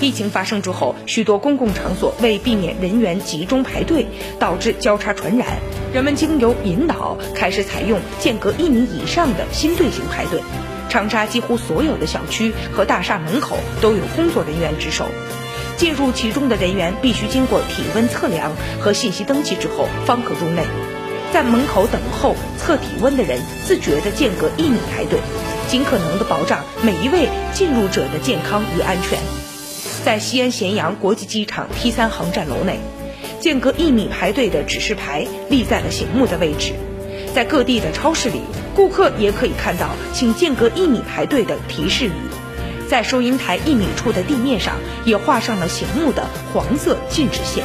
疫情发生之后，许多公共场所为避免人员集中排队，导致交叉传染，人们经由引导开始采用间隔一米以上的新队形排队。长沙几乎所有的小区和大厦门口都有工作人员值守，进入其中的人员必须经过体温测量和信息登记之后方可入内。在门口等候测体温的人自觉地间隔一米排队，尽可能地保障每一位进入者的健康与安全。在西安咸阳国际机场 T 三航站楼内，间隔一米排队的指示牌立在了醒目的位置。在各地的超市里，顾客也可以看到“请间隔一米排队”的提示语。在收银台一米处的地面上，也画上了醒目的黄色禁止线。